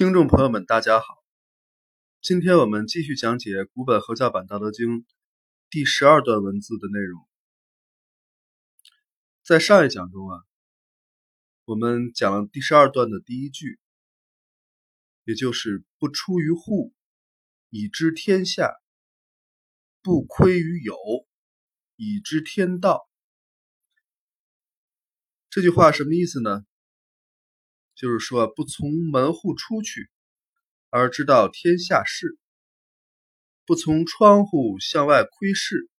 听众朋友们，大家好。今天我们继续讲解古本合教版《道德经》第十二段文字的内容。在上一讲中啊，我们讲了第十二段的第一句，也就是“不出于户，以知天下；不窥于有，以知天道。”这句话什么意思呢？就是说，不从门户出去而知道天下事，不从窗户向外窥视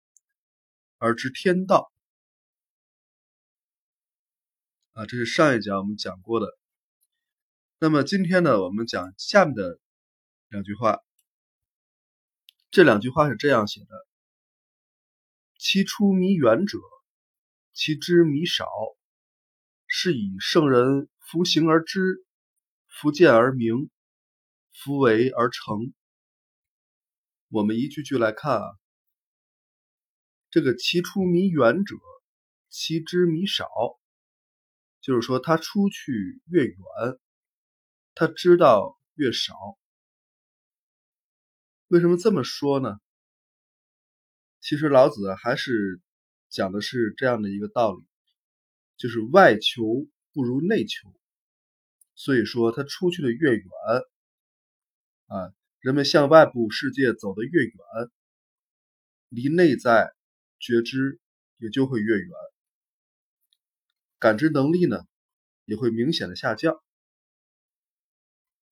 而知天道。啊，这是上一讲我们讲过的。那么今天呢，我们讲下面的两句话。这两句话是这样写的：其出弥远者，其知弥少，是以圣人。夫行而知，夫见而明，夫为而成。我们一句句来看啊，这个其出弥远者，其知弥少，就是说他出去越远，他知道越少。为什么这么说呢？其实老子还是讲的是这样的一个道理，就是外求不如内求。所以说，他出去的越远，啊，人们向外部世界走得越远，离内在觉知也就会越远，感知能力呢也会明显的下降，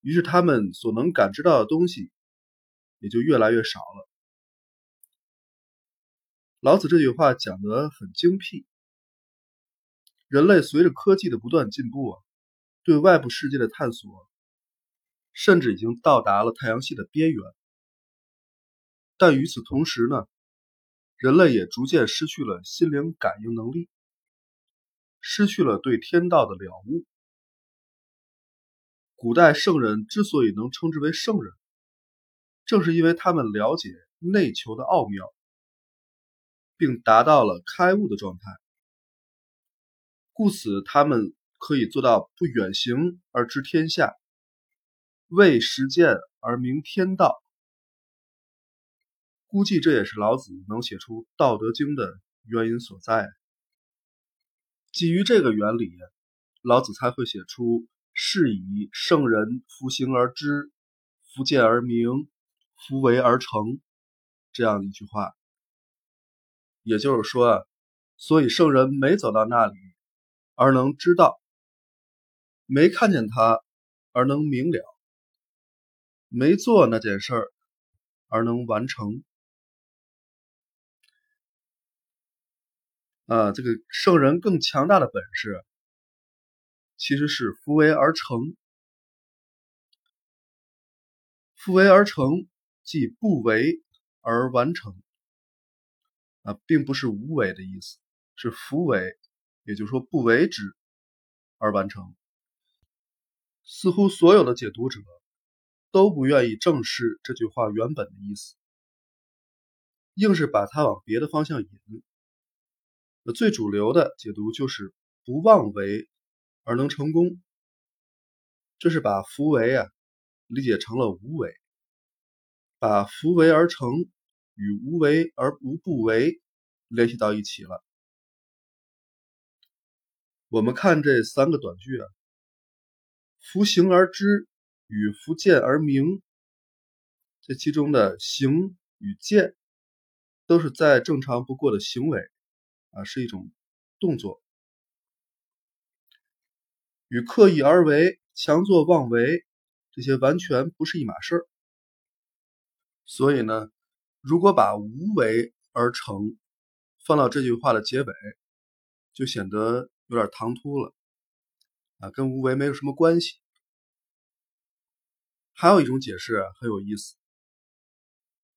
于是他们所能感知到的东西也就越来越少了。老子这句话讲得很精辟，人类随着科技的不断进步啊。对外部世界的探索，甚至已经到达了太阳系的边缘。但与此同时呢，人类也逐渐失去了心灵感应能力，失去了对天道的了悟。古代圣人之所以能称之为圣人，正是因为他们了解内求的奥妙，并达到了开悟的状态，故此他们。可以做到不远行而知天下，为实践而明天道。估计这也是老子能写出《道德经》的原因所在。基于这个原理，老子才会写出“是以圣人夫行而知，夫见而明，夫为而成”这样一句话。也就是说，所以圣人没走到那里，而能知道。没看见他而能明了，没做那件事儿而能完成。啊，这个圣人更强大的本事，其实是夫为而成。夫为而成，即不为而完成。啊，并不是无为的意思，是夫为，也就是说不为之而完成。似乎所有的解读者都不愿意正视这句话原本的意思，硬是把它往别的方向引。那最主流的解读就是不妄为而能成功，这是把福为啊理解成了无为，把福为而成与无为而无不为联系到一起了。我们看这三个短句啊。夫行而知与夫见而明，这其中的行与见都是再正常不过的行为啊，是一种动作，与刻意而为、强作妄为这些完全不是一码事儿。所以呢，如果把无为而成放到这句话的结尾，就显得有点唐突了。啊，跟无为没有什么关系。还有一种解释很有意思，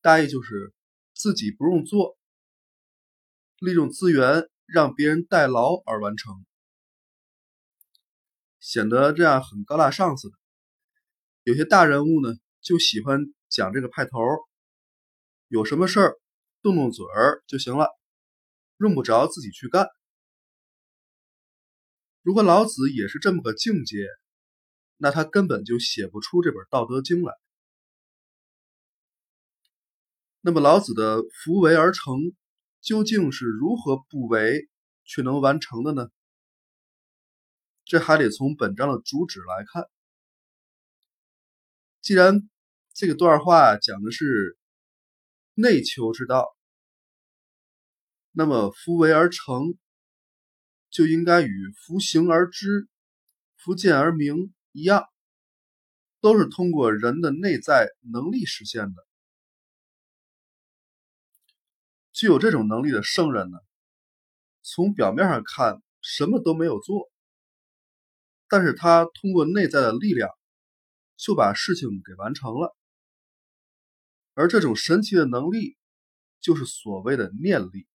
大意就是自己不用做，利用资源让别人代劳而完成，显得这样很高大上似的。有些大人物呢，就喜欢讲这个派头，有什么事儿动动嘴儿就行了，用不着自己去干。如果老子也是这么个境界，那他根本就写不出这本《道德经》来。那么老子的“夫为而成”究竟是如何不为却能完成的呢？这还得从本章的主旨来看。既然这个段话讲的是内求之道，那么“夫为而成”就应该与“夫行而知”“夫见而明”一样，都是通过人的内在能力实现的。具有这种能力的圣人呢，从表面上看什么都没有做。但是他通过内在的力量，就把事情给完成了，而这种神奇的能力，就是所谓的念力，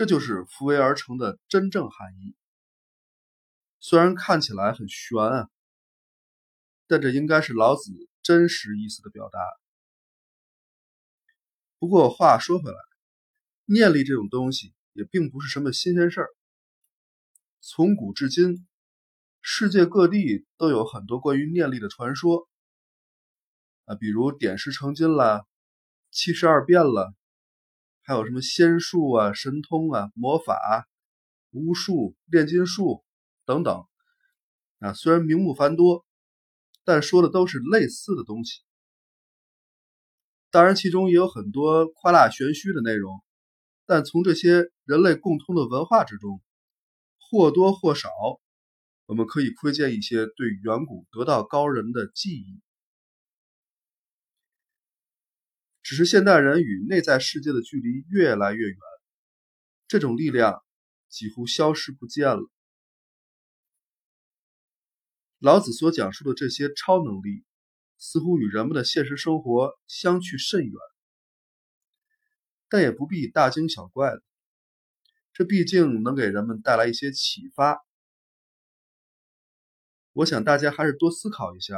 这就是“扶为而成”的真正含义。虽然看起来很玄啊，但这应该是老子真实意思的表达。不过话说回来，念力这种东西也并不是什么新鲜事儿。从古至今，世界各地都有很多关于念力的传说啊，比如点石成金了、七十二变了，还有什么仙术啊、神通啊、魔法、巫术、炼金术等等啊。虽然名目繁多，但说的都是类似的东西。当然，其中也有很多夸大玄虚的内容，但从这些人类共通的文化之中。或多或少，我们可以窥见一些对远古得道高人的记忆。只是现代人与内在世界的距离越来越远，这种力量几乎消失不见了。老子所讲述的这些超能力，似乎与人们的现实生活相去甚远，但也不必大惊小怪的。这毕竟能给人们带来一些启发。我想大家还是多思考一下，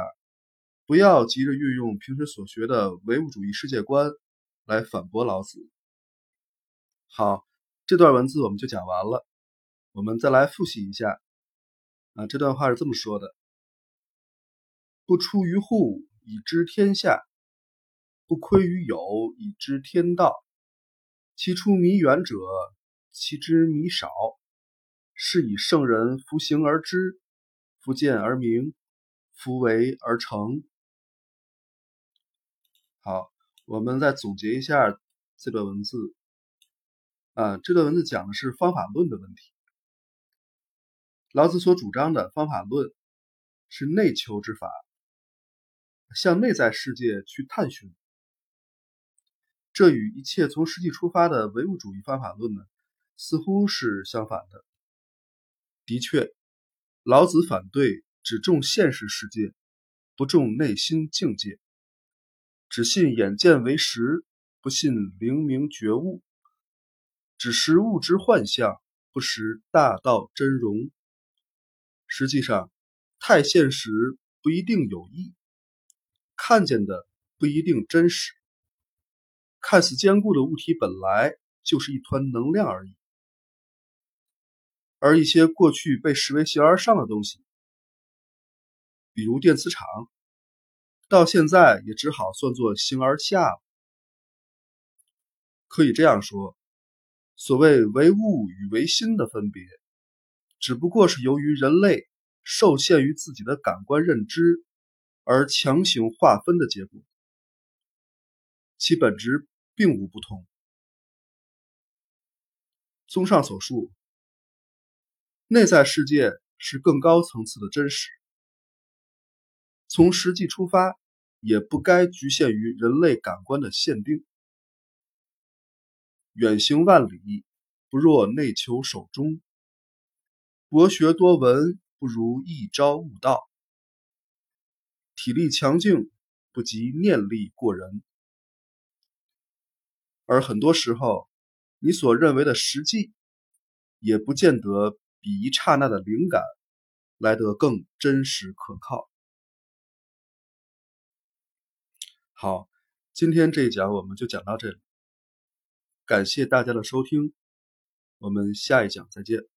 不要急着运用平时所学的唯物主义世界观来反驳老子。好，这段文字我们就讲完了。我们再来复习一下。啊，这段话是这么说的：“不出于户，以知天下；不窥于友，以知天道。其出弥远者。”其知弥少，是以圣人弗行而知，弗见而明，弗为而成。好，我们再总结一下这段文字。啊，这段文字讲的是方法论的问题。老子所主张的方法论是内求之法，向内在世界去探寻。这与一切从实际出发的唯物主义方法论呢？似乎是相反的。的确，老子反对只重现实世界，不重内心境界；只信眼见为实，不信灵明觉悟；只识物质幻象，不识大道真容。实际上，太现实不一定有益，看见的不一定真实。看似坚固的物体，本来就是一团能量而已。而一些过去被视为形而上的东西，比如电磁场，到现在也只好算作形而下了。可以这样说，所谓唯物与唯心的分别，只不过是由于人类受限于自己的感官认知而强行划分的结果，其本质并无不同。综上所述。内在世界是更高层次的真实，从实际出发，也不该局限于人类感官的限定。远行万里，不若内求守中；博学多闻，不如一朝悟道。体力强劲，不及念力过人。而很多时候，你所认为的实际，也不见得。比一刹那的灵感来得更真实可靠。好，今天这一讲我们就讲到这里，感谢大家的收听，我们下一讲再见。